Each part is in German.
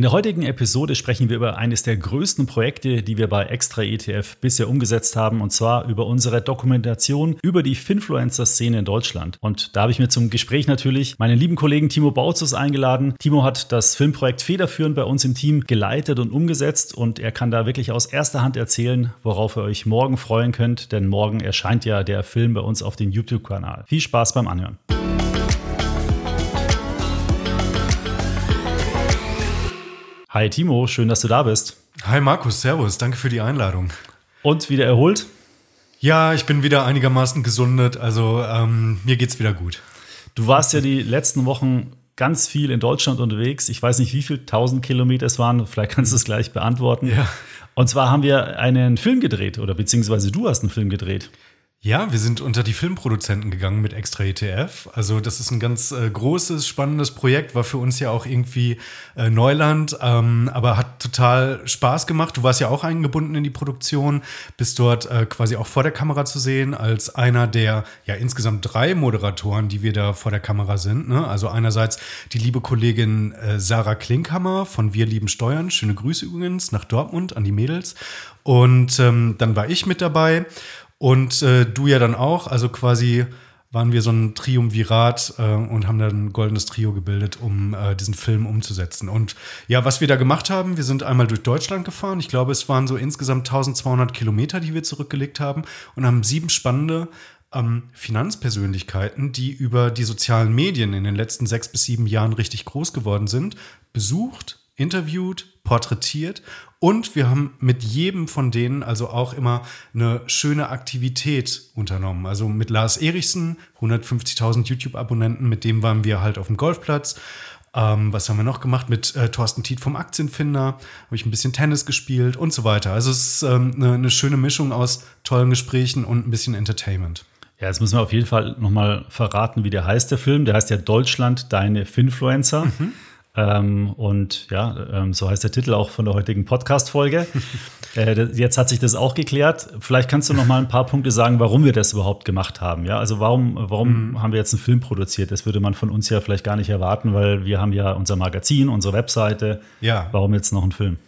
In der heutigen Episode sprechen wir über eines der größten Projekte, die wir bei Extra ETF bisher umgesetzt haben, und zwar über unsere Dokumentation über die Finfluencer-Szene in Deutschland. Und da habe ich mir zum Gespräch natürlich meinen lieben Kollegen Timo Bautzus eingeladen. Timo hat das Filmprojekt federführend bei uns im Team geleitet und umgesetzt und er kann da wirklich aus erster Hand erzählen, worauf ihr euch morgen freuen könnt, denn morgen erscheint ja der Film bei uns auf dem YouTube-Kanal. Viel Spaß beim Anhören. Hi Timo, schön, dass du da bist. Hi Markus, Servus, danke für die Einladung. Und wieder erholt? Ja, ich bin wieder einigermaßen gesundet, also ähm, mir geht's wieder gut. Du warst ja die letzten Wochen ganz viel in Deutschland unterwegs. Ich weiß nicht, wie viele tausend Kilometer es waren. Vielleicht kannst du es gleich beantworten. Ja. Und zwar haben wir einen Film gedreht oder beziehungsweise du hast einen Film gedreht. Ja, wir sind unter die Filmproduzenten gegangen mit Extra ETF. Also das ist ein ganz äh, großes, spannendes Projekt, war für uns ja auch irgendwie äh, Neuland, ähm, aber hat total Spaß gemacht. Du warst ja auch eingebunden in die Produktion, bist dort äh, quasi auch vor der Kamera zu sehen, als einer der ja insgesamt drei Moderatoren, die wir da vor der Kamera sind. Ne? Also einerseits die liebe Kollegin äh, Sarah Klinkhammer von Wir lieben Steuern. Schöne Grüße übrigens nach Dortmund an die Mädels. Und ähm, dann war ich mit dabei. Und äh, du ja dann auch, also quasi waren wir so ein Triumvirat äh, und haben dann ein goldenes Trio gebildet, um äh, diesen Film umzusetzen. Und ja, was wir da gemacht haben, wir sind einmal durch Deutschland gefahren. Ich glaube, es waren so insgesamt 1200 Kilometer, die wir zurückgelegt haben und haben sieben spannende ähm, Finanzpersönlichkeiten, die über die sozialen Medien in den letzten sechs bis sieben Jahren richtig groß geworden sind, besucht, interviewt, porträtiert und wir haben mit jedem von denen also auch immer eine schöne Aktivität unternommen. Also mit Lars Erichsen, 150.000 YouTube-Abonnenten, mit dem waren wir halt auf dem Golfplatz. Ähm, was haben wir noch gemacht? Mit äh, Thorsten Tiet vom Aktienfinder habe ich ein bisschen Tennis gespielt und so weiter. Also es ist ähm, eine, eine schöne Mischung aus tollen Gesprächen und ein bisschen Entertainment. Ja, jetzt müssen wir auf jeden Fall nochmal verraten, wie der heißt, der Film. Der heißt ja Deutschland, deine Finfluencer. Mhm. Ähm, und ja, ähm, so heißt der Titel auch von der heutigen Podcast-Folge. äh, jetzt hat sich das auch geklärt. Vielleicht kannst du noch mal ein paar Punkte sagen, warum wir das überhaupt gemacht haben. Ja, also warum, warum mhm. haben wir jetzt einen Film produziert? Das würde man von uns ja vielleicht gar nicht erwarten, weil wir haben ja unser Magazin, unsere Webseite. Ja. Warum jetzt noch ein Film?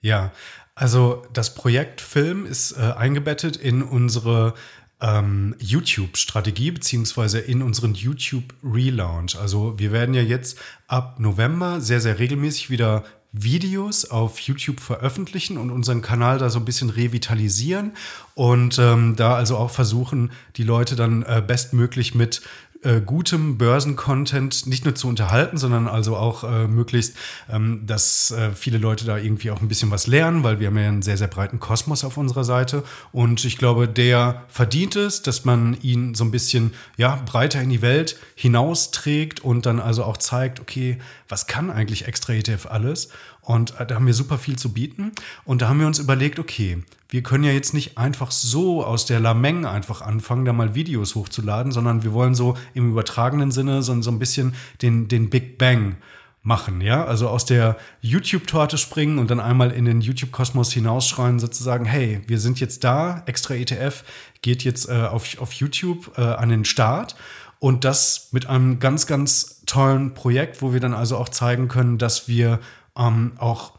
Ja, also das Projekt Film ist äh, eingebettet in unsere ähm, YouTube-Strategie beziehungsweise in unseren YouTube-Relaunch. Also wir werden ja jetzt ab November sehr, sehr regelmäßig wieder Videos auf YouTube veröffentlichen und unseren Kanal da so ein bisschen revitalisieren und ähm, da also auch versuchen, die Leute dann äh, bestmöglich mit äh, gutem Börsencontent nicht nur zu unterhalten, sondern also auch äh, möglichst, ähm, dass äh, viele Leute da irgendwie auch ein bisschen was lernen, weil wir haben ja einen sehr, sehr breiten Kosmos auf unserer Seite. Und ich glaube, der verdient es, dass man ihn so ein bisschen ja, breiter in die Welt hinausträgt und dann also auch zeigt, okay, was kann eigentlich Extra ETF alles? Und äh, da haben wir super viel zu bieten. Und da haben wir uns überlegt, okay, wir können ja jetzt nicht einfach so aus der Lameng einfach anfangen, da mal Videos hochzuladen, sondern wir wollen so im übertragenen Sinne so, so ein bisschen den, den Big Bang machen, ja, also aus der YouTube-Torte springen und dann einmal in den YouTube-Kosmos hinausschreien, sozusagen, hey, wir sind jetzt da, extra ETF geht jetzt äh, auf, auf YouTube äh, an den Start und das mit einem ganz, ganz tollen Projekt, wo wir dann also auch zeigen können, dass wir ähm, auch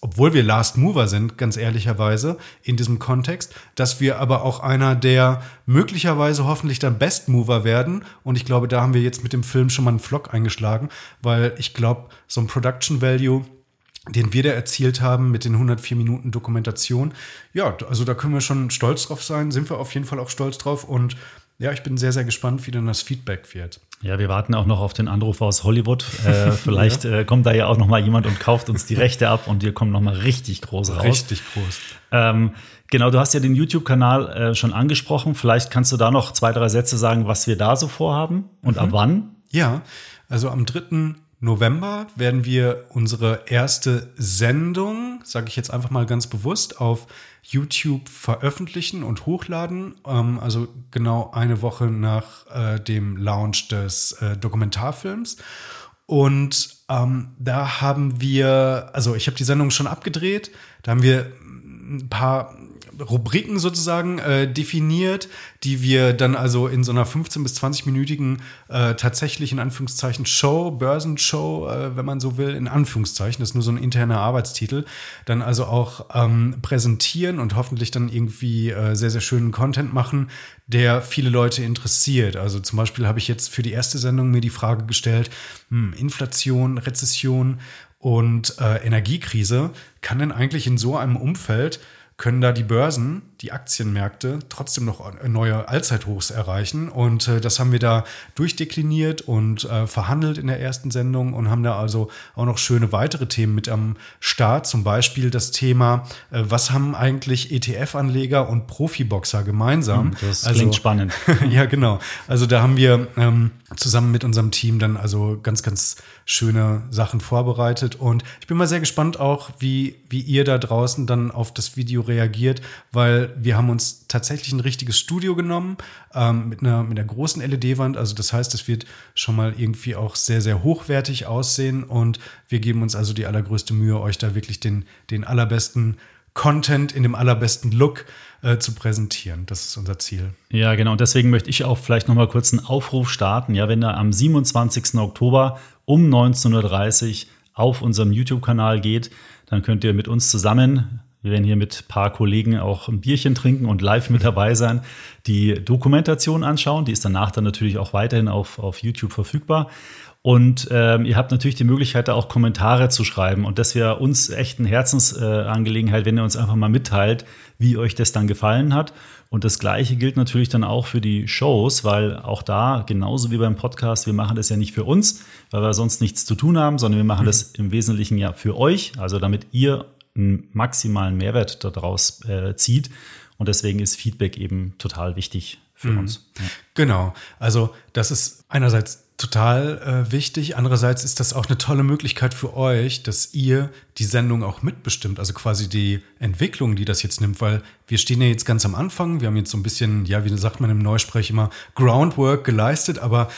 obwohl wir Last Mover sind, ganz ehrlicherweise, in diesem Kontext, dass wir aber auch einer der möglicherweise hoffentlich dann Best Mover werden. Und ich glaube, da haben wir jetzt mit dem Film schon mal einen Vlog eingeschlagen, weil ich glaube, so ein Production Value, den wir da erzielt haben mit den 104 Minuten Dokumentation, ja, also da können wir schon stolz drauf sein, sind wir auf jeden Fall auch stolz drauf. Und ja, ich bin sehr, sehr gespannt, wie dann das Feedback wird. Ja, wir warten auch noch auf den Anruf aus Hollywood. Äh, vielleicht ja. äh, kommt da ja auch noch mal jemand und kauft uns die Rechte ab und wir kommen noch mal richtig groß raus. Richtig groß. Ähm, genau, du hast ja den YouTube-Kanal äh, schon angesprochen. Vielleicht kannst du da noch zwei, drei Sätze sagen, was wir da so vorhaben und mhm. ab wann? Ja, also am 3. November werden wir unsere erste Sendung, sage ich jetzt einfach mal ganz bewusst, auf YouTube veröffentlichen und hochladen. Ähm, also genau eine Woche nach äh, dem Launch des äh, Dokumentarfilms. Und ähm, da haben wir, also ich habe die Sendung schon abgedreht, da haben wir ein paar Rubriken sozusagen äh, definiert, die wir dann also in so einer 15 bis 20-minütigen äh, tatsächlich in Anführungszeichen Show, Börsenshow, äh, wenn man so will, in Anführungszeichen, das ist nur so ein interner Arbeitstitel, dann also auch ähm, präsentieren und hoffentlich dann irgendwie äh, sehr, sehr schönen Content machen, der viele Leute interessiert. Also zum Beispiel habe ich jetzt für die erste Sendung mir die Frage gestellt, hm, Inflation, Rezession und äh, Energiekrise, kann denn eigentlich in so einem Umfeld können da die Börsen, die Aktienmärkte trotzdem noch neue Allzeithochs erreichen. Und äh, das haben wir da durchdekliniert und äh, verhandelt in der ersten Sendung und haben da also auch noch schöne weitere Themen mit am Start. Zum Beispiel das Thema, äh, was haben eigentlich ETF-Anleger und Profiboxer gemeinsam? Hm, das also, klingt spannend. ja, genau. Also da haben wir ähm, zusammen mit unserem Team dann also ganz, ganz schöne Sachen vorbereitet. Und ich bin mal sehr gespannt auch, wie, wie ihr da draußen dann auf das Video reagiert, weil wir haben uns tatsächlich ein richtiges Studio genommen ähm, mit, einer, mit einer großen LED-Wand. Also das heißt, es wird schon mal irgendwie auch sehr, sehr hochwertig aussehen. Und wir geben uns also die allergrößte Mühe, euch da wirklich den, den allerbesten Content in dem allerbesten Look äh, zu präsentieren. Das ist unser Ziel. Ja, genau. Und deswegen möchte ich auch vielleicht noch mal kurz einen Aufruf starten. Ja, wenn ihr am 27. Oktober um 19.30 Uhr auf unserem YouTube-Kanal geht, dann könnt ihr mit uns zusammen, wir werden hier mit ein paar Kollegen auch ein Bierchen trinken und live mit dabei sein, die Dokumentation anschauen. Die ist danach dann natürlich auch weiterhin auf, auf YouTube verfügbar. Und ähm, ihr habt natürlich die Möglichkeit, da auch Kommentare zu schreiben. Und das wäre uns echt eine Herzensangelegenheit, äh, wenn ihr uns einfach mal mitteilt, wie euch das dann gefallen hat. Und das Gleiche gilt natürlich dann auch für die Shows, weil auch da, genauso wie beim Podcast, wir machen das ja nicht für uns, weil wir sonst nichts zu tun haben, sondern wir machen mhm. das im Wesentlichen ja für euch, also damit ihr einen maximalen Mehrwert daraus äh, zieht. Und deswegen ist Feedback eben total wichtig für mhm. uns. Ja. Genau. Also das ist einerseits total äh, wichtig. Andererseits ist das auch eine tolle Möglichkeit für euch, dass ihr die Sendung auch mitbestimmt, also quasi die Entwicklung, die das jetzt nimmt, weil wir stehen ja jetzt ganz am Anfang. Wir haben jetzt so ein bisschen, ja, wie sagt man im Neusprech immer, Groundwork geleistet, aber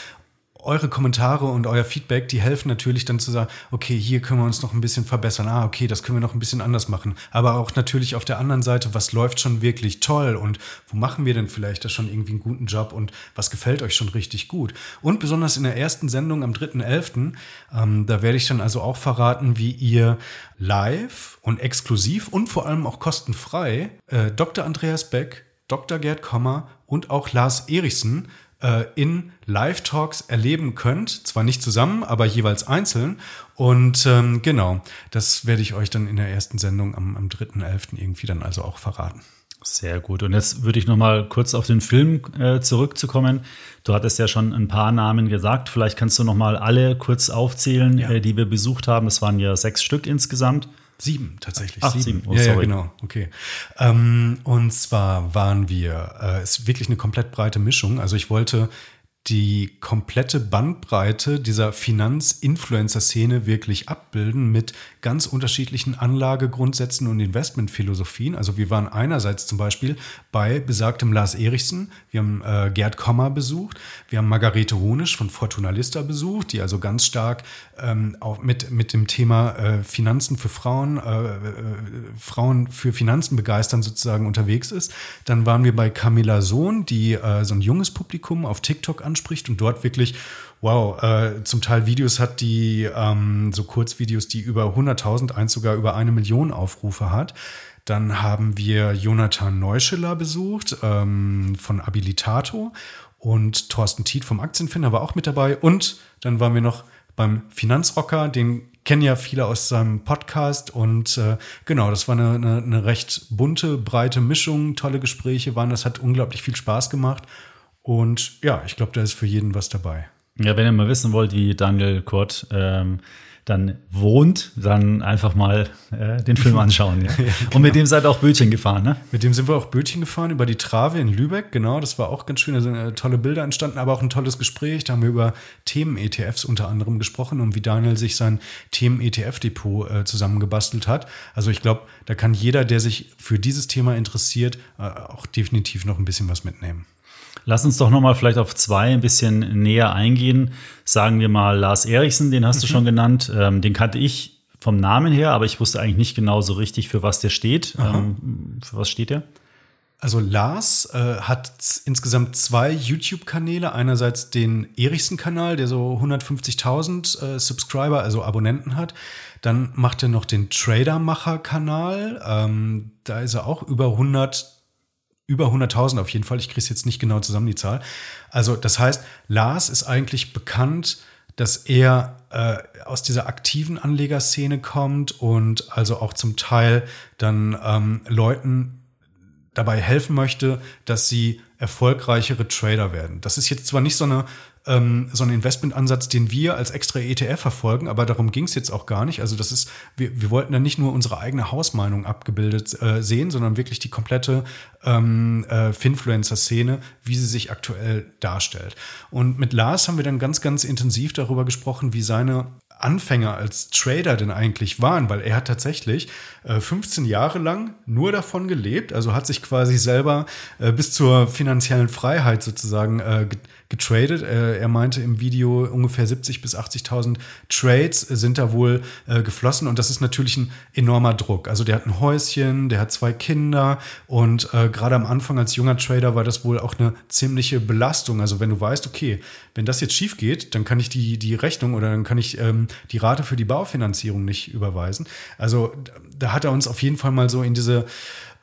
eure Kommentare und euer Feedback, die helfen natürlich dann zu sagen, okay, hier können wir uns noch ein bisschen verbessern. Ah, okay, das können wir noch ein bisschen anders machen. Aber auch natürlich auf der anderen Seite, was läuft schon wirklich toll und wo machen wir denn vielleicht da schon irgendwie einen guten Job und was gefällt euch schon richtig gut? Und besonders in der ersten Sendung am 3.11., ähm, da werde ich dann also auch verraten, wie ihr live und exklusiv und vor allem auch kostenfrei äh, Dr. Andreas Beck, Dr. Gerd Kommer und auch Lars Erichsen äh, in Live-Talks erleben könnt. Zwar nicht zusammen, aber jeweils einzeln. Und ähm, genau, das werde ich euch dann in der ersten Sendung am, am 3.11. irgendwie dann also auch verraten. Sehr gut. Und jetzt würde ich noch mal kurz auf den Film äh, zurückzukommen. Du hattest ja schon ein paar Namen gesagt. Vielleicht kannst du noch mal alle kurz aufzählen, ja. äh, die wir besucht haben. Es waren ja sechs Stück insgesamt. Sieben, tatsächlich. Ach, sieben. sieben. Oh, ja, ja, genau. Okay. Ähm, und zwar waren wir, äh, ist wirklich eine komplett breite Mischung. Also ich wollte die komplette Bandbreite dieser Finanz-Influencer-Szene wirklich abbilden mit ganz unterschiedlichen Anlagegrundsätzen und Investmentphilosophien. Also wir waren einerseits zum Beispiel bei besagtem Lars Erichsen, wir haben äh, Gerd Kommer besucht, wir haben Margarete Honisch von Fortuna Lista besucht, die also ganz stark ähm, auch mit, mit dem Thema äh, Finanzen für Frauen, äh, äh Frauen für Finanzen begeistern sozusagen unterwegs ist. Dann waren wir bei Camilla Sohn, die äh, so ein junges Publikum auf TikTok anspricht und dort wirklich, wow, äh, zum Teil Videos hat, die ähm, so Kurzvideos, die über 100.000, eins sogar über eine Million Aufrufe hat. Dann haben wir Jonathan Neuschiller besucht ähm, von Abilitato und Thorsten Tiet vom Aktienfinder war auch mit dabei. Und dann waren wir noch beim Finanzrocker, den kennen ja viele aus seinem Podcast und äh, genau, das war eine, eine, eine recht bunte, breite Mischung, tolle Gespräche waren, das hat unglaublich viel Spaß gemacht und ja, ich glaube, da ist für jeden was dabei. Ja, wenn ihr mal wissen wollt, wie Daniel Kurt ähm, dann wohnt, dann einfach mal äh, den Film anschauen. Ja. ja, genau. Und mit dem seid ihr auch Bötchen gefahren, ne? Mit dem sind wir auch Bötchen gefahren über die Trave in Lübeck, genau. Das war auch ganz schön. Da sind äh, tolle Bilder entstanden, aber auch ein tolles Gespräch. Da haben wir über Themen-ETFs unter anderem gesprochen und wie Daniel sich sein Themen-ETF-Depot äh, zusammengebastelt hat. Also ich glaube, da kann jeder, der sich für dieses Thema interessiert, äh, auch definitiv noch ein bisschen was mitnehmen. Lass uns doch noch mal vielleicht auf zwei ein bisschen näher eingehen. Sagen wir mal Lars Eriksen, den hast mhm. du schon genannt. Ähm, den kannte ich vom Namen her, aber ich wusste eigentlich nicht genau so richtig, für was der steht. Ähm, für was steht der? Also Lars äh, hat insgesamt zwei YouTube-Kanäle. Einerseits den Erichsen-Kanal, der so 150.000 äh, Subscriber, also Abonnenten hat. Dann macht er noch den Tradermacher-Kanal. Ähm, da ist er auch über 100 über 100.000 auf jeden Fall. Ich kriege es jetzt nicht genau zusammen, die Zahl. Also das heißt, Lars ist eigentlich bekannt, dass er äh, aus dieser aktiven Anlegerszene kommt und also auch zum Teil dann ähm, Leuten dabei helfen möchte, dass sie erfolgreichere Trader werden. Das ist jetzt zwar nicht so eine ähm, so ein Investmentansatz, den wir als extra ETF verfolgen, aber darum ging es jetzt auch gar nicht. Also das ist, wir, wir wollten da nicht nur unsere eigene Hausmeinung abgebildet äh, sehen, sondern wirklich die komplette ähm, äh, Finfluencer-Szene, wie sie sich aktuell darstellt. Und mit Lars haben wir dann ganz, ganz intensiv darüber gesprochen, wie seine Anfänger als Trader denn eigentlich waren, weil er hat tatsächlich äh, 15 Jahre lang nur davon gelebt, also hat sich quasi selber äh, bis zur finanziellen Freiheit sozusagen äh, getradet. Äh, er meinte im Video ungefähr 70 bis 80.000 Trades sind da wohl äh, geflossen und das ist natürlich ein enormer Druck. Also der hat ein Häuschen, der hat zwei Kinder und äh, gerade am Anfang als junger Trader war das wohl auch eine ziemliche Belastung. Also wenn du weißt, okay, wenn das jetzt schief geht, dann kann ich die, die Rechnung oder dann kann ich ähm, die Rate für die Baufinanzierung nicht überweisen. Also da hat er uns auf jeden Fall mal so in diese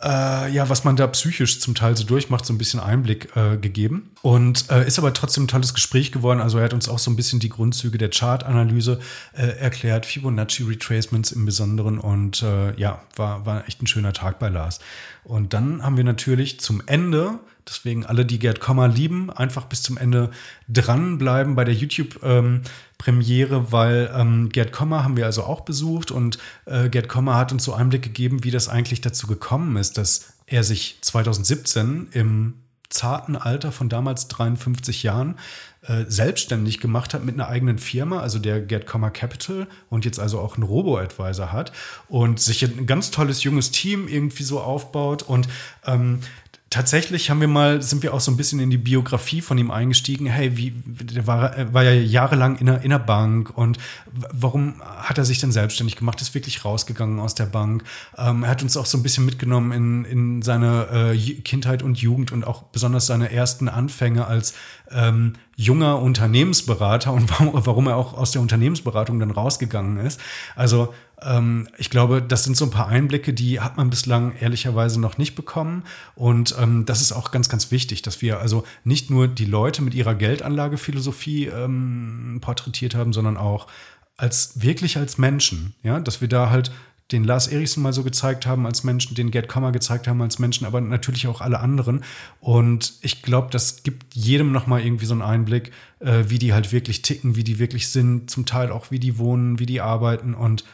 äh, ja, was man da psychisch zum Teil so durchmacht, so ein bisschen Einblick äh, gegeben. Und äh, ist aber trotzdem ein tolles Gespräch geworden. Also er hat uns auch so ein bisschen die Grundzüge der Chartanalyse äh, erklärt, Fibonacci Retracements im Besonderen. Und äh, ja, war, war echt ein schöner Tag bei Lars. Und dann haben wir natürlich zum Ende Deswegen alle, die Gerd Kommer lieben, einfach bis zum Ende dranbleiben bei der YouTube-Premiere, ähm, weil ähm, Gerd Kommer haben wir also auch besucht und äh, Gerd Kommer hat uns so Einblick gegeben, wie das eigentlich dazu gekommen ist, dass er sich 2017 im zarten Alter von damals 53 Jahren äh, selbstständig gemacht hat mit einer eigenen Firma, also der Get Comma Capital und jetzt also auch einen Robo-Advisor hat und sich ein ganz tolles junges Team irgendwie so aufbaut und ähm, tatsächlich haben wir mal, sind wir auch so ein bisschen in die Biografie von ihm eingestiegen. Hey, wie, der war, war ja jahrelang in der, in der Bank und warum hat er sich denn selbstständig gemacht? Ist wirklich rausgegangen aus der Bank. Ähm, er hat uns auch so ein bisschen mitgenommen in, in seine äh, Kindheit und Jugend und auch besonders seine ersten Anfänge als ähm, junger Unternehmensberater und warum, warum er auch aus der Unternehmensberatung dann rausgegangen ist. Also ähm, ich glaube, das sind so ein paar Einblicke, die hat man bislang ehrlicherweise noch nicht bekommen. Und ähm, das ist auch ganz, ganz wichtig, dass wir also nicht nur die Leute mit ihrer Geldanlagephilosophie ähm, porträtiert haben, sondern auch als wirklich als Menschen, ja, dass wir da halt den Lars Erichsen mal so gezeigt haben als Menschen, den Gerd Kommer gezeigt haben als Menschen, aber natürlich auch alle anderen. Und ich glaube, das gibt jedem nochmal irgendwie so einen Einblick, äh, wie die halt wirklich ticken, wie die wirklich sind, zum Teil auch wie die wohnen, wie die arbeiten. Und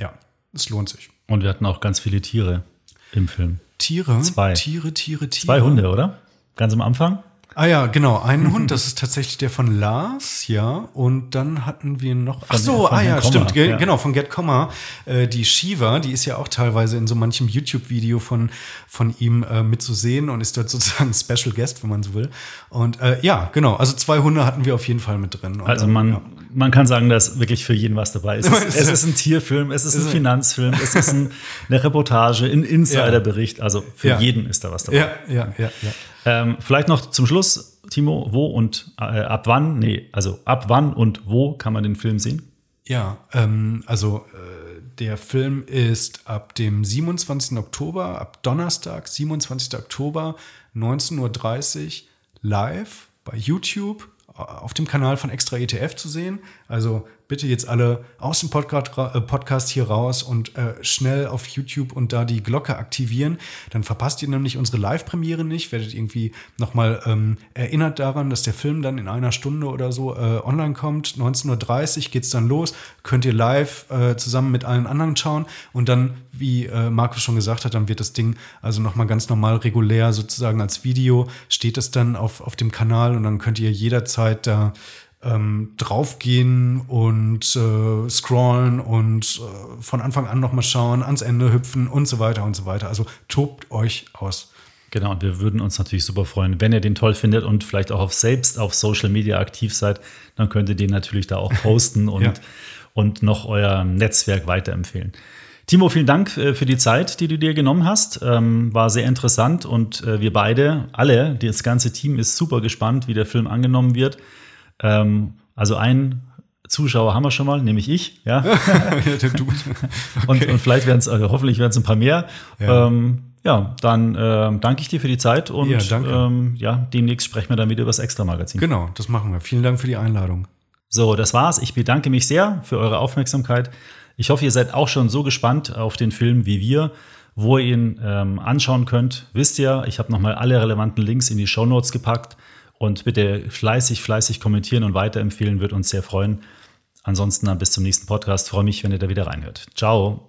ja, es lohnt sich. Und wir hatten auch ganz viele Tiere im Film. Tiere? Zwei. Tiere, Tiere, Tiere. Zwei Hunde, oder? Ganz am Anfang? Ah ja, genau, einen Hund, das ist tatsächlich der von Lars, ja. Und dann hatten wir noch. Ach so, ah ja, stimmt, ja. genau, von Get Comma. Äh, die Shiva, die ist ja auch teilweise in so manchem YouTube-Video von, von ihm äh, mitzusehen und ist dort sozusagen Special Guest, wenn man so will. Und äh, ja, genau, also zwei Hunde hatten wir auf jeden Fall mit drin. Und, also man, ja. man kann sagen, dass wirklich für jeden was dabei ist. Es, es ist ein Tierfilm, es ist ein Finanzfilm, es ist ein, eine Reportage, ein Insiderbericht. Also für ja. jeden ist da was dabei. Ja, ja, ja, ja. Ähm, vielleicht noch zum Schluss, Timo, wo und äh, ab wann, nee, also ab wann und wo kann man den Film sehen? Ja, ähm, also äh, der Film ist ab dem 27. Oktober, ab Donnerstag, 27. Oktober, 19.30 Uhr live bei YouTube auf dem Kanal von Extra ETF zu sehen. Also bitte jetzt alle aus dem Podcast, äh, Podcast hier raus und äh, schnell auf YouTube und da die Glocke aktivieren. Dann verpasst ihr nämlich unsere Live-Premiere nicht, werdet irgendwie nochmal ähm, erinnert daran, dass der Film dann in einer Stunde oder so äh, online kommt. 19.30 Uhr geht's dann los, könnt ihr live äh, zusammen mit allen anderen schauen und dann, wie äh, Markus schon gesagt hat, dann wird das Ding also nochmal ganz normal regulär sozusagen als Video, steht es dann auf, auf dem Kanal und dann könnt ihr jederzeit da ähm, draufgehen und äh, scrollen und äh, von Anfang an nochmal schauen, ans Ende hüpfen und so weiter und so weiter. Also tobt euch aus. Genau, und wir würden uns natürlich super freuen, wenn ihr den toll findet und vielleicht auch auf selbst auf Social Media aktiv seid, dann könnt ihr den natürlich da auch posten und, ja. und noch euer Netzwerk weiterempfehlen. Timo, vielen Dank äh, für die Zeit, die du dir genommen hast. Ähm, war sehr interessant und äh, wir beide, alle, das ganze Team ist super gespannt, wie der Film angenommen wird. Ähm, also ein Zuschauer haben wir schon mal, nämlich ich. Ja, Dude. Okay. Und, und, vielleicht werden es, also hoffentlich werden es ein paar mehr. Ja. Ähm, ja, dann äh, danke ich dir für die Zeit und ja, ähm, ja, demnächst sprechen wir dann wieder über das Extra-Magazin. Genau, das machen wir. Vielen Dank für die Einladung. So, das war's. Ich bedanke mich sehr für eure Aufmerksamkeit. Ich hoffe, ihr seid auch schon so gespannt auf den Film wie wir. Wo ihr ihn ähm, anschauen könnt, wisst ihr, ich habe nochmal alle relevanten Links in die Show Notes gepackt. Und bitte fleißig, fleißig kommentieren und weiterempfehlen, wird uns sehr freuen. Ansonsten dann bis zum nächsten Podcast. freue mich, wenn ihr da wieder reinhört. Ciao.